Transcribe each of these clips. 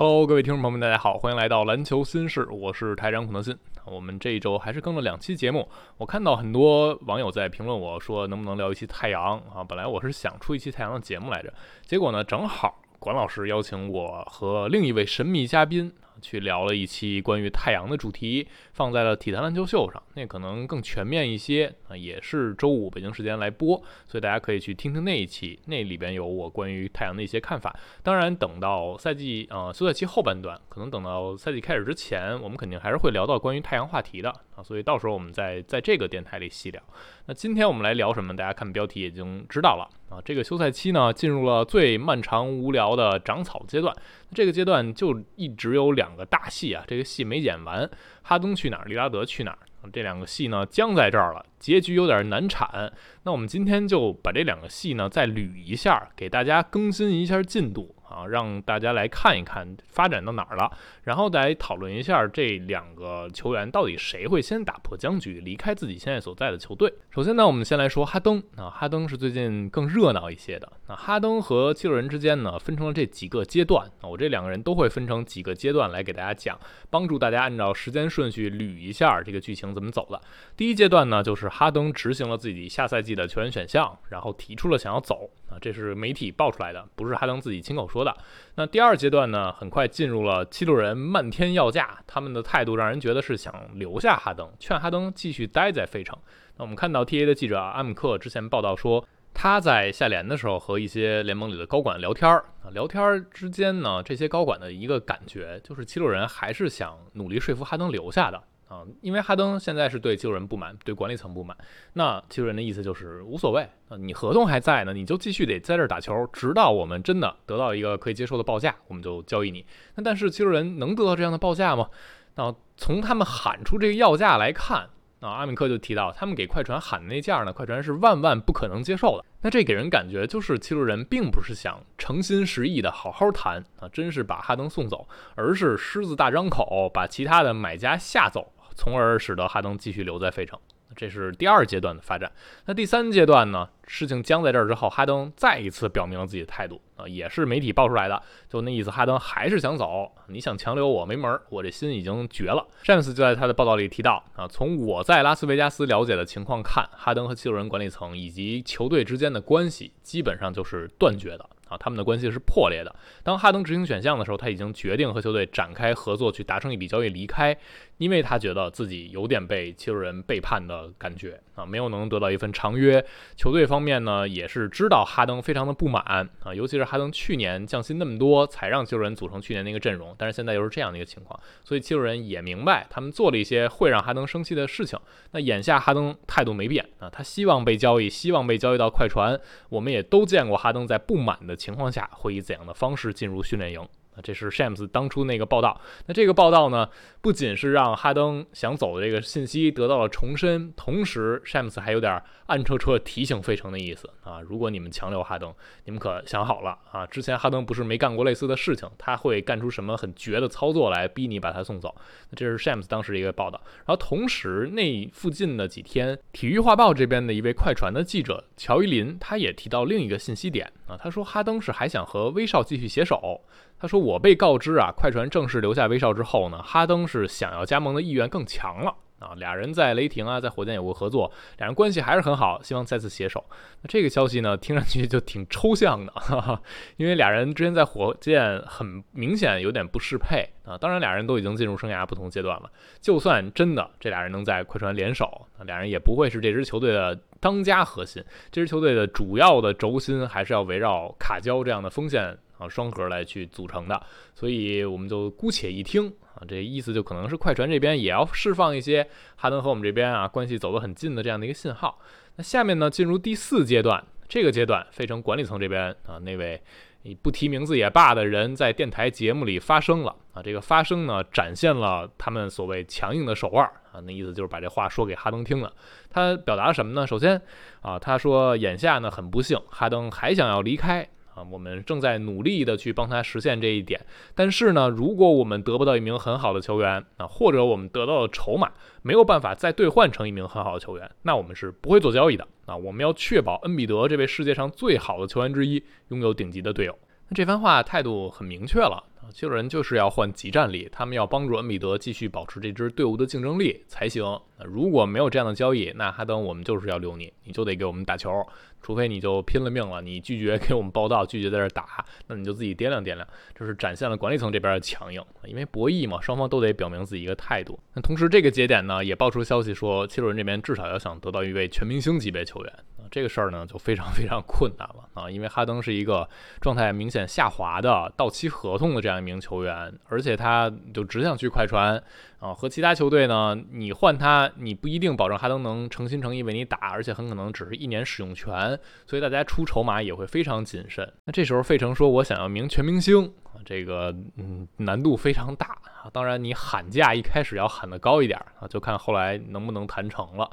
Hello，各位听众朋友们，大家好，欢迎来到篮球新事，我是台长孔德新。我们这一周还是更了两期节目，我看到很多网友在评论我说能不能聊一期太阳啊？本来我是想出一期太阳的节目来着，结果呢，正好管老师邀请我和另一位神秘嘉宾。去聊了一期关于太阳的主题，放在了体坛篮球秀上，那可能更全面一些啊，也是周五北京时间来播，所以大家可以去听听那一期，那里边有我关于太阳的一些看法。当然，等到赛季呃休赛期后半段，可能等到赛季开始之前，我们肯定还是会聊到关于太阳话题的啊，所以到时候我们再在这个电台里细聊。那今天我们来聊什么？大家看标题已经知道了啊，这个休赛期呢进入了最漫长无聊的长草阶段。这个阶段就一直有两两个大戏啊，这个戏没演完，哈登去哪儿，利拉德去哪儿，这两个戏呢僵在这儿了，结局有点难产。那我们今天就把这两个戏呢再捋一下，给大家更新一下进度。啊，让大家来看一看发展到哪儿了，然后再讨论一下这两个球员到底谁会先打破僵局，离开自己现在所在的球队。首先呢，我们先来说哈登啊，哈登是最近更热闹一些的。那哈登和七六人之间呢，分成了这几个阶段啊，我这两个人都会分成几个阶段来给大家讲，帮助大家按照时间顺序捋一下这个剧情怎么走的。第一阶段呢，就是哈登执行了自己下赛季的球员选项，然后提出了想要走。啊，这是媒体爆出来的，不是哈登自己亲口说的。那第二阶段呢，很快进入了七六人漫天要价，他们的态度让人觉得是想留下哈登，劝哈登继续待在费城。那我们看到 TA 的记者阿姆克之前报道说，他在下联的时候和一些联盟里的高管聊天儿啊，聊天儿之间呢，这些高管的一个感觉就是七六人还是想努力说服哈登留下的。啊，因为哈登现在是对七六人不满，对管理层不满。那七六人的意思就是无所谓啊，你合同还在呢，你就继续得在这儿打球，直到我们真的得到一个可以接受的报价，我们就交易你。那但是七六人能得到这样的报价吗？那从他们喊出这个要价来看。啊，阿米克就提到，他们给快船喊的那价呢，快船是万万不可能接受的。那这给人感觉就是七六人并不是想诚心实意的好好谈啊，真是把哈登送走，而是狮子大张口，把其他的买家吓走。从而使得哈登继续留在费城，这是第二阶段的发展。那第三阶段呢？事情僵在这儿之后，哈登再一次表明了自己的态度啊，也是媒体爆出来的，就那意思，哈登还是想走。你想强留我没门儿，我这心已经绝了。詹姆斯就在他的报道里提到啊，从我在拉斯维加斯了解的情况看，哈登和七六人管理层以及球队之间的关系基本上就是断绝的。啊，他们的关系是破裂的。当哈登执行选项的时候，他已经决定和球队展开合作，去达成一笔交易离开，因为他觉得自己有点被七六人背叛的感觉啊，没有能得到一份长约。球队方面呢，也是知道哈登非常的不满啊，尤其是哈登去年降薪那么多，才让七六人组成去年那个阵容，但是现在又是这样的一个情况，所以七六人也明白他们做了一些会让哈登生气的事情。那眼下哈登态度没变啊，他希望被交易，希望被交易到快船。我们也都见过哈登在不满的。情况下会以怎样的方式进入训练营？这是 Shams 当初那个报道。那这个报道呢，不仅是让哈登想走的这个信息得到了重申，同时 Shams 还有点暗戳戳提醒费城的意思啊。如果你们强留哈登，你们可想好了啊？之前哈登不是没干过类似的事情，他会干出什么很绝的操作来逼你把他送走？那这是 Shams 当时一个报道。然后同时那附近的几天，体育画报这边的一位快船的记者乔伊林，他也提到另一个信息点啊，他说哈登是还想和威少继续携手。他说：“我被告知啊，快船正式留下威少之后呢，哈登是想要加盟的意愿更强了啊。俩人在雷霆啊，在火箭有过合作，俩人关系还是很好，希望再次携手。那这个消息呢，听上去就挺抽象的，哈哈，因为俩人之前在火箭很明显有点不适配啊。当然，俩人都已经进入生涯不同阶段了。就算真的这俩人能在快船联手，那俩人也不会是这支球队的当家核心。这支球队的主要的轴心还是要围绕卡焦这样的锋线。”啊，双核来去组成的，所以我们就姑且一听啊，这意思就可能是快船这边也要释放一些哈登和我们这边啊关系走得很近的这样的一个信号。那下面呢，进入第四阶段，这个阶段，费城管理层这边啊，那位你不提名字也罢的人在电台节目里发声了啊，这个发声呢，展现了他们所谓强硬的手腕啊，那意思就是把这话说给哈登听了。他表达了什么呢？首先啊，他说眼下呢很不幸，哈登还想要离开。啊，我们正在努力的去帮他实现这一点，但是呢，如果我们得不到一名很好的球员啊，或者我们得到的筹码没有办法再兑换成一名很好的球员，那我们是不会做交易的啊。我们要确保恩比德这位世界上最好的球员之一拥有顶级的队友。那这番话态度很明确了，七六人就是要换集战力，他们要帮助恩比德继续保持这支队伍的竞争力才行。如果没有这样的交易，那哈登我们就是要留你，你就得给我们打球，除非你就拼了命了，你拒绝给我们报道，拒绝在这打，那你就自己掂量掂量。这是展现了管理层这边的强硬，因为博弈嘛，双方都得表明自己一个态度。那同时这个节点呢，也爆出消息说，七六人这边至少要想得到一位全明星级别球员。这个事儿呢，就非常非常困难了啊！因为哈登是一个状态明显下滑的到期合同的这样一名球员，而且他就只想去快船啊。和其他球队呢，你换他，你不一定保证哈登能诚心诚意为你打，而且很可能只是一年使用权，所以大家出筹码也会非常谨慎。那这时候费城说：“我想要名全明星啊，这个嗯难度非常大啊。当然，你喊价一开始要喊得高一点啊，就看后来能不能谈成了。”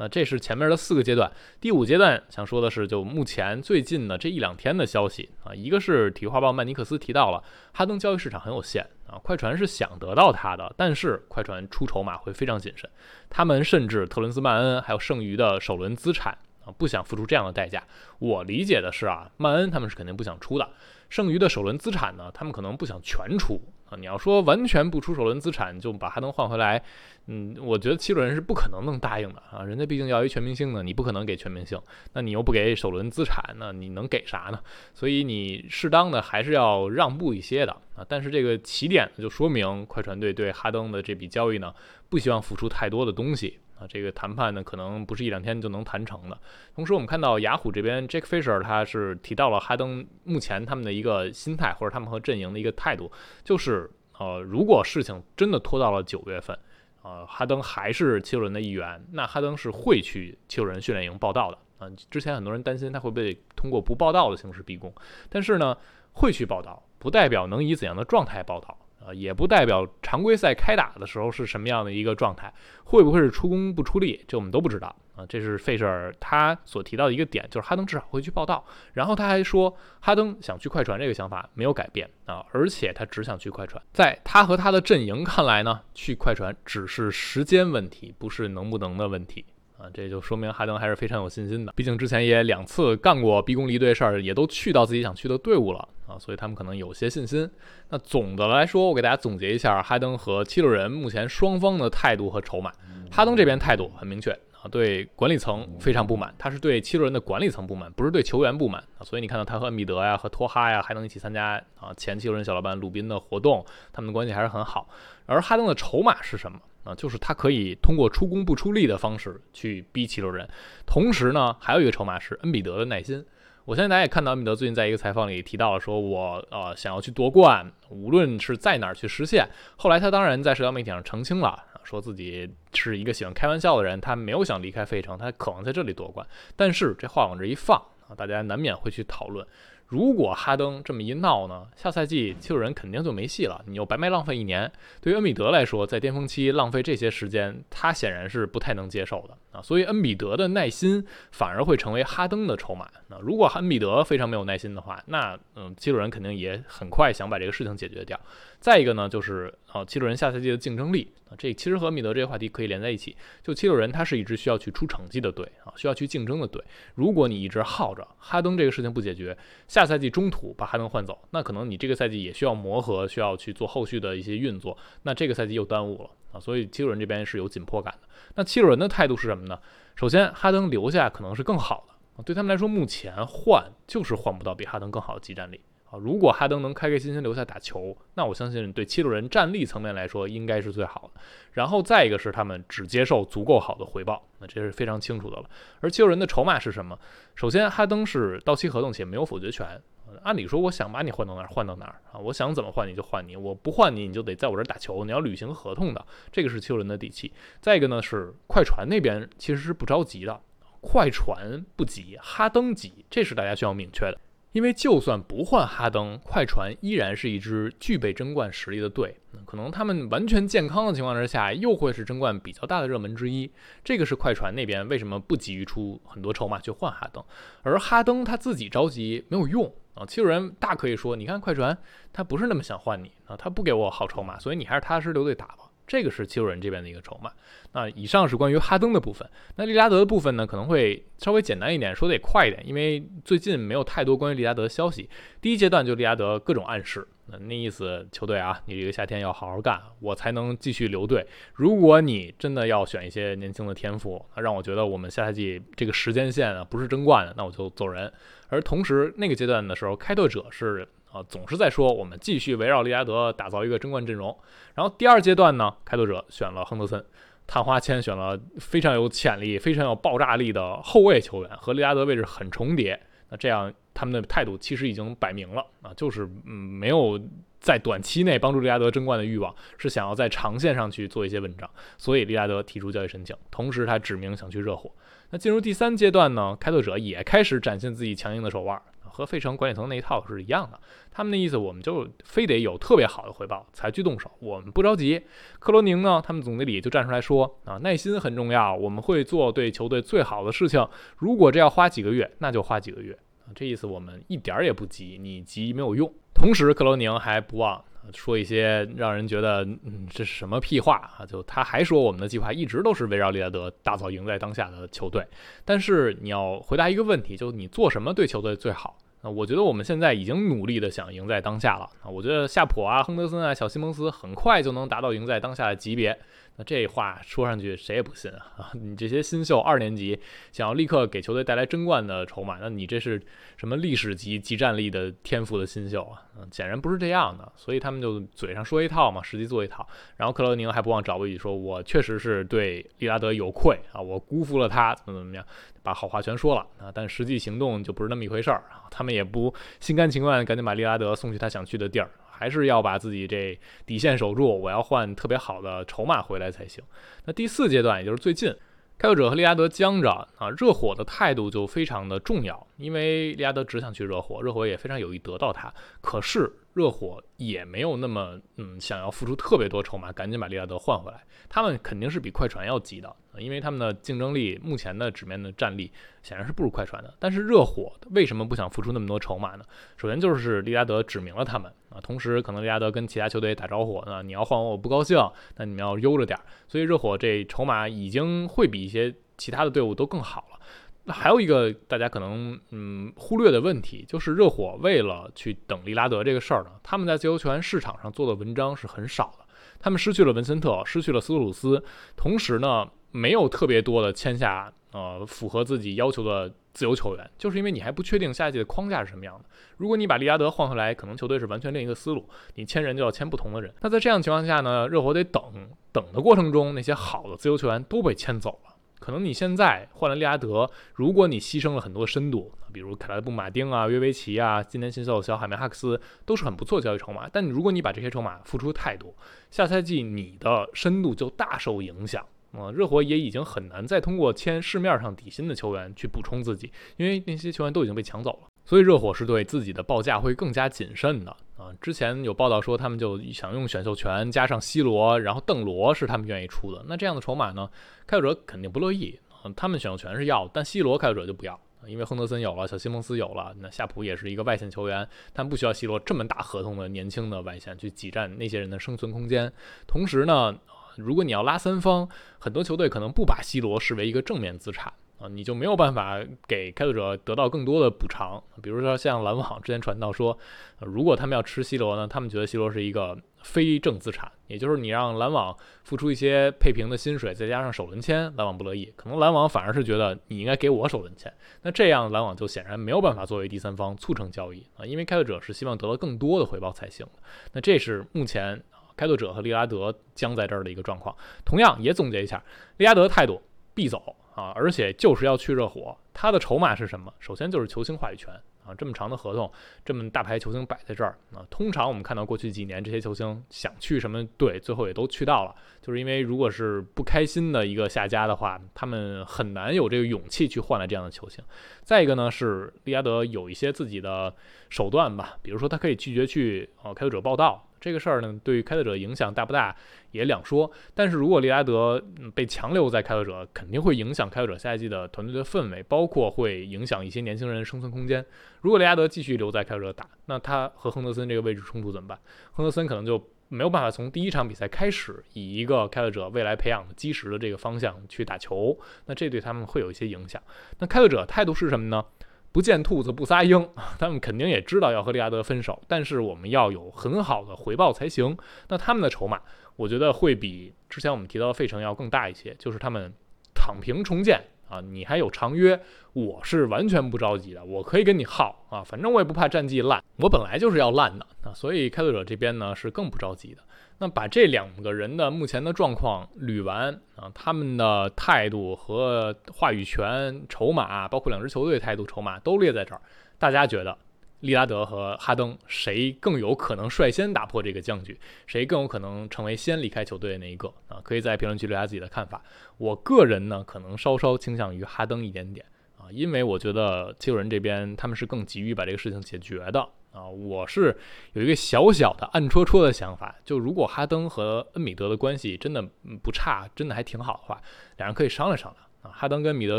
那这是前面的四个阶段，第五阶段想说的是，就目前最近的这一两天的消息啊，一个是体育画报曼尼克斯提到了哈登交易市场很有限啊，快船是想得到他的，但是快船出筹码会非常谨慎，他们甚至特伦斯曼恩还有剩余的首轮资产啊，不想付出这样的代价。我理解的是啊，曼恩他们是肯定不想出的，剩余的首轮资产呢，他们可能不想全出。啊，你要说完全不出首轮资产就把哈登换回来，嗯，我觉得七六人是不可能能答应的啊。人家毕竟要一全明星呢，你不可能给全明星，那你又不给首轮资产，那你能给啥呢？所以你适当的还是要让步一些的啊。但是这个起点呢就说明快船队对哈登的这笔交易呢，不希望付出太多的东西。啊，这个谈判呢，可能不是一两天就能谈成的。同时，我们看到雅虎这边 Jake Fisher 他是提到了哈登目前他们的一个心态，或者他们和阵营的一个态度，就是呃，如果事情真的拖到了九月份，呃，哈登还是七六人的一员，那哈登是会去七六人训练营报道的。啊，之前很多人担心他会被通过不报道的形式逼宫，但是呢，会去报道，不代表能以怎样的状态报道。啊，也不代表常规赛开打的时候是什么样的一个状态，会不会是出工不出力，这我们都不知道啊。这是费舍尔他所提到的一个点，就是哈登至少会去报道。然后他还说，哈登想去快船这个想法没有改变啊，而且他只想去快船。在他和他的阵营看来呢，去快船只是时间问题，不是能不能的问题。啊，这就说明哈登还是非常有信心的。毕竟之前也两次干过逼宫离队事儿，也都去到自己想去的队伍了啊，所以他们可能有些信心。那总的来说，我给大家总结一下哈登和七六人目前双方的态度和筹码。哈登这边态度很明确啊，对管理层非常不满，他是对七六人的管理层不满，不是对球员不满啊。所以你看到他和恩比德呀、和托哈呀还能一起参加啊前七六人小老板鲁宾的活动，他们的关系还是很好。而哈登的筹码是什么？啊，就是他可以通过出工不出力的方式去逼七六人，同时呢，还有一个筹码是恩比德的耐心。我相信大家也看到，恩比德最近在一个采访里提到了，说我呃想要去夺冠，无论是在哪儿去实现。后来他当然在社交媒体上澄清了，说自己是一个喜欢开玩笑的人，他没有想离开费城，他渴望在这里夺冠。但是这话往这一放啊，大家难免会去讨论。如果哈登这么一闹呢，下赛季七六人肯定就没戏了，你又白白浪费一年。对于恩比德来说，在巅峰期浪费这些时间，他显然是不太能接受的啊。所以恩比德的耐心反而会成为哈登的筹码。那如果恩比德非常没有耐心的话，那嗯，七六人肯定也很快想把这个事情解决掉。再一个呢，就是啊，七六人下赛季的竞争力啊，这其实和米德这个话题可以连在一起。就七六人，他是一支需要去出成绩的队啊，需要去竞争的队。如果你一直耗着哈登这个事情不解决，下下赛季中途把哈登换走，那可能你这个赛季也需要磨合，需要去做后续的一些运作，那这个赛季又耽误了啊。所以七六人这边是有紧迫感的。那七六人的态度是什么呢？首先，哈登留下可能是更好的，对他们来说，目前换就是换不到比哈登更好的集战力。啊，如果哈登能开开心心留下打球，那我相信对七六人战力层面来说应该是最好的。然后再一个是他们只接受足够好的回报，那这是非常清楚的了。而七六人的筹码是什么？首先，哈登是到期合同且没有否决权。按理说，我想把你换到哪儿换到哪儿啊，我想怎么换你就换你，我不换你你就得在我这儿打球，你要履行合同的。这个是七六人的底气。再一个呢是快船那边其实是不着急的，快船不急，哈登急，这是大家需要明确的。因为就算不换哈登，快船依然是一支具备争冠实力的队。可能他们完全健康的情况之下，又会是争冠比较大的热门之一。这个是快船那边为什么不急于出很多筹码去换哈登，而哈登他自己着急没有用啊。七六人大可以说，你看快船他不是那么想换你啊，他不给我好筹码，所以你还是踏实留队打吧。这个是七六人这边的一个筹码。那以上是关于哈登的部分。那利拉德的部分呢，可能会稍微简单一点，说得也快一点，因为最近没有太多关于利拉德的消息。第一阶段就利拉德各种暗示，那那意思，球队啊，你这个夏天要好好干，我才能继续留队。如果你真的要选一些年轻的天赋，让我觉得我们下赛季这个时间线啊不是争冠的，那我就走人。而同时那个阶段的时候，开拓者是。啊，总是在说我们继续围绕利拉德打造一个争冠阵容。然后第二阶段呢，开拓者选了亨德森，探花签选了非常有潜力、非常有爆炸力的后卫球员，和利拉德位置很重叠。那这样他们的态度其实已经摆明了啊，就是嗯没有在短期内帮助利拉德争冠的欲望，是想要在长线上去做一些文章。所以利拉德提出交易申请，同时他指明想去热火。那进入第三阶段呢，开拓者也开始展现自己强硬的手腕。和费城管理层那一套是一样的，他们的意思我们就非得有特别好的回报才去动手，我们不着急。克罗宁呢，他们总经理就站出来说啊，耐心很重要，我们会做对球队最好的事情。如果这要花几个月，那就花几个月啊。这意思我们一点儿也不急，你急没有用。同时，克罗宁还不忘说一些让人觉得嗯这是什么屁话啊？就他还说我们的计划一直都是围绕利拉德打造赢在当下的球队。但是你要回答一个问题，就你做什么对球队最好？啊，我觉得我们现在已经努力的想赢在当下了啊！我觉得夏普啊、亨德森啊、小西蒙斯很快就能达到赢在当下的级别。那这话说上去谁也不信啊！你这些新秀二年级想要立刻给球队带来争冠的筹码，那你这是什么历史级集战力的天赋的新秀啊？嗯，显然不是这样的。所以他们就嘴上说一套嘛，实际做一套。然后克罗宁还不忘找一句说：“我确实是对利拉德有愧啊，我辜负了他，怎么怎么样，把好话全说了啊。”但实际行动就不是那么一回事儿啊。他们也不心甘情愿赶紧把利拉德送去他想去的地儿。还是要把自己这底线守住，我要换特别好的筹码回来才行。那第四阶段，也就是最近，开拓者和利拉德僵着啊，热火的态度就非常的重要，因为利拉德只想去热火，热火也非常有意得到他。可是热火也没有那么嗯想要付出特别多筹码，赶紧把利拉德换回来。他们肯定是比快船要急的，因为他们的竞争力目前的纸面的战力显然是不如快船的。但是热火为什么不想付出那么多筹码呢？首先就是利拉德指明了他们。啊，同时可能利拉德跟其他球队打招呼，那你要换我，我不高兴，那你们要悠着点儿。所以热火这筹码已经会比一些其他的队伍都更好了。那还有一个大家可能嗯忽略的问题，就是热火为了去等利拉德这个事儿呢，他们在自由球员市场上做的文章是很少的。他们失去了文森特，失去了斯图鲁斯，同时呢，没有特别多的签下呃符合自己要求的。自由球员，就是因为你还不确定下一季的框架是什么样的。如果你把利拉德换回来，可能球队是完全另一个思路。你签人就要签不同的人。那在这样情况下呢，热火得等等的过程中，那些好的自由球员都被签走了。可能你现在换了利拉德，如果你牺牲了很多深度，比如凯莱布马丁啊、约维奇啊、今年新秀小海梅哈克斯都是很不错交易筹码。但如果你把这些筹码付出太多，下赛季你的深度就大受影响。啊，热火也已经很难再通过签市面上底薪的球员去补充自己，因为那些球员都已经被抢走了。所以热火是对自己的报价会更加谨慎的啊。之前有报道说他们就想用选秀权加上 C 罗，然后邓罗是他们愿意出的。那这样的筹码呢，开拓者肯定不乐意啊。他们选秀权是要，但 C 罗开拓者就不要，因为亨德森有了，小西蒙斯有了，那夏普也是一个外线球员，他们不需要 C 罗这么大合同的年轻的外线去挤占那些人的生存空间。同时呢。如果你要拉三方，很多球队可能不把 C 罗视为一个正面资产啊，你就没有办法给开拓者得到更多的补偿。比如说像篮网之前传到说，如果他们要吃 C 罗呢，他们觉得 C 罗是一个非正资产，也就是你让篮网付出一些配平的薪水，再加上首轮签，篮网不乐意。可能篮网反而是觉得你应该给我首轮签，那这样篮网就显然没有办法作为第三方促成交易啊，因为开拓者是希望得到更多的回报才行。那这是目前。开拓者和利拉德将在这儿的一个状况，同样也总结一下，利拉德态度必走啊，而且就是要去热火。他的筹码是什么？首先就是球星话语权啊，这么长的合同，这么大牌球星摆在这儿啊。通常我们看到过去几年这些球星想去什么队，最后也都去到了，就是因为如果是不开心的一个下家的话，他们很难有这个勇气去换来这样的球星。再一个呢，是利拉德有一些自己的手段吧，比如说他可以拒绝去啊开拓者报道。这个事儿呢，对于开拓者影响大不大也两说。但是如果利拉德被强留在开拓者，肯定会影响开拓者下一季的团队的氛围，包括会影响一些年轻人生存空间。如果利拉德继续留在开拓者打，那他和亨德森这个位置冲突怎么办？亨德森可能就没有办法从第一场比赛开始以一个开拓者未来培养的基石的这个方向去打球，那这对他们会有一些影响。那开拓者态度是什么呢？不见兔子不撒鹰，他们肯定也知道要和利拉德分手，但是我们要有很好的回报才行。那他们的筹码，我觉得会比之前我们提到的费城要更大一些，就是他们躺平重建啊，你还有长约，我是完全不着急的，我可以跟你耗啊，反正我也不怕战绩烂，我本来就是要烂的啊，所以开拓者这边呢是更不着急的。那把这两个人的目前的状况捋完啊，他们的态度和话语权、筹码，包括两支球队态度、筹码都列在这儿。大家觉得利拉德和哈登谁更有可能率先打破这个僵局？谁更有可能成为先离开球队的那一个啊？可以在评论区留下自己的看法。我个人呢，可能稍稍倾向于哈登一点点啊，因为我觉得七六人这边他们是更急于把这个事情解决的。啊，我是有一个小小的暗戳戳的想法，就如果哈登和恩米德的关系真的不差，真的还挺好的话，两人可以商量商量啊。哈登跟米德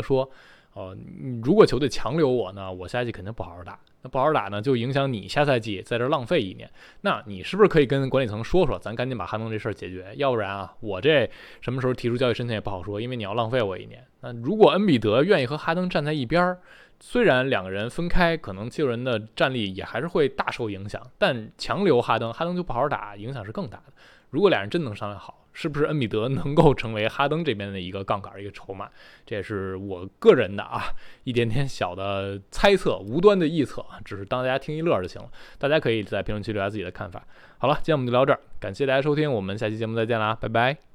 说，哦，如果球队强留我呢，我下季肯定不好好打，那不好打呢，就影响你下赛季在这浪费一年。那你是不是可以跟管理层说说，咱赶紧把哈登这事儿解决？要不然啊，我这什么时候提出交易申请也不好说，因为你要浪费我一年。那如果恩比德愿意和哈登站在一边儿。虽然两个人分开，可能七六人的战力也还是会大受影响，但强留哈登，哈登就不好好打，影响是更大的。如果俩人真能商量好，是不是恩比德能够成为哈登这边的一个杠杆、一个筹码？这也是我个人的啊一点点小的猜测，无端的臆测，只是当大家听一乐就行了。大家可以在评论区留下自己的看法。好了，今天我们就聊这儿，感谢大家收听，我们下期节目再见啦，拜拜。